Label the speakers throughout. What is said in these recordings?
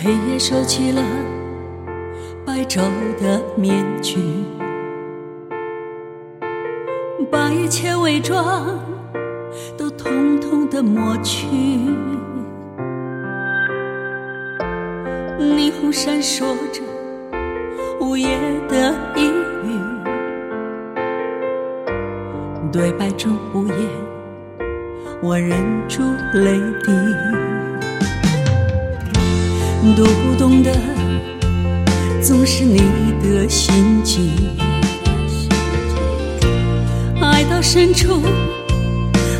Speaker 1: 黑夜收起了白昼的面具，把一切伪装都统统的抹去。霓虹闪烁着午夜的阴雨，对白中无言，我忍住泪滴。读不懂的总是你的心机，爱到深处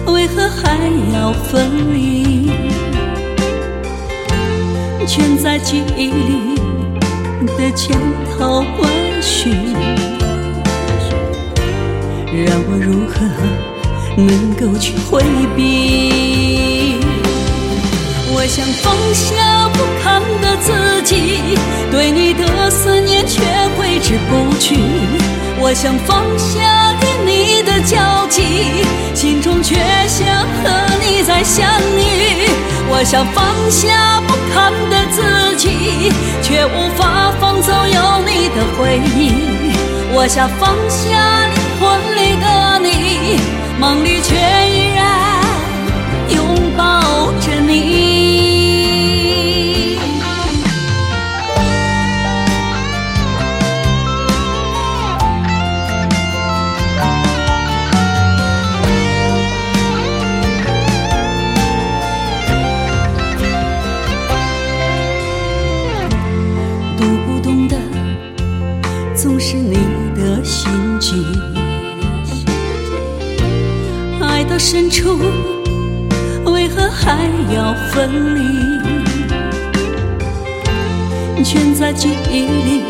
Speaker 1: 为何还要分离？全在记忆里的千头万绪，让我如何能够去回避？我想放下我想放下与你的交集，心中却想和你再相遇。我想放下不堪的自己，却无法放走有你的回忆。我想放下灵魂里读不懂的总是你的心机，爱到深处为何还要分离？全在记忆里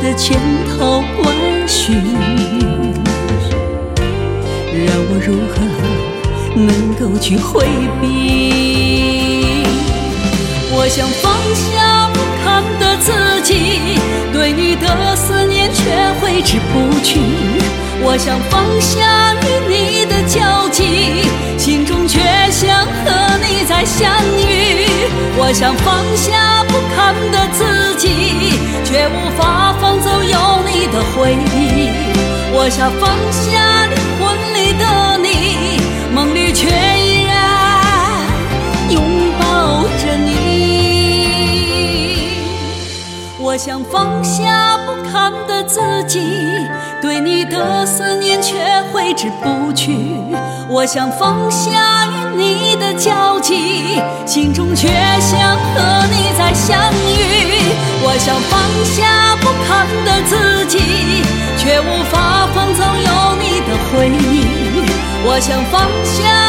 Speaker 1: 的千头万绪，让我如何能够去回避？我想放下不堪的自己，对你的思念却挥之不去。我想放下与你的交集，心中却想和你再相遇。我想放下不堪的自己，却无法放走有你的回忆。我想放下我想放下不堪的自己，对你的思念却挥之不去。我想放下与你的交集，心中却想和你再相遇。我想放下不堪的自己，却无法放走有你的回忆。我想放下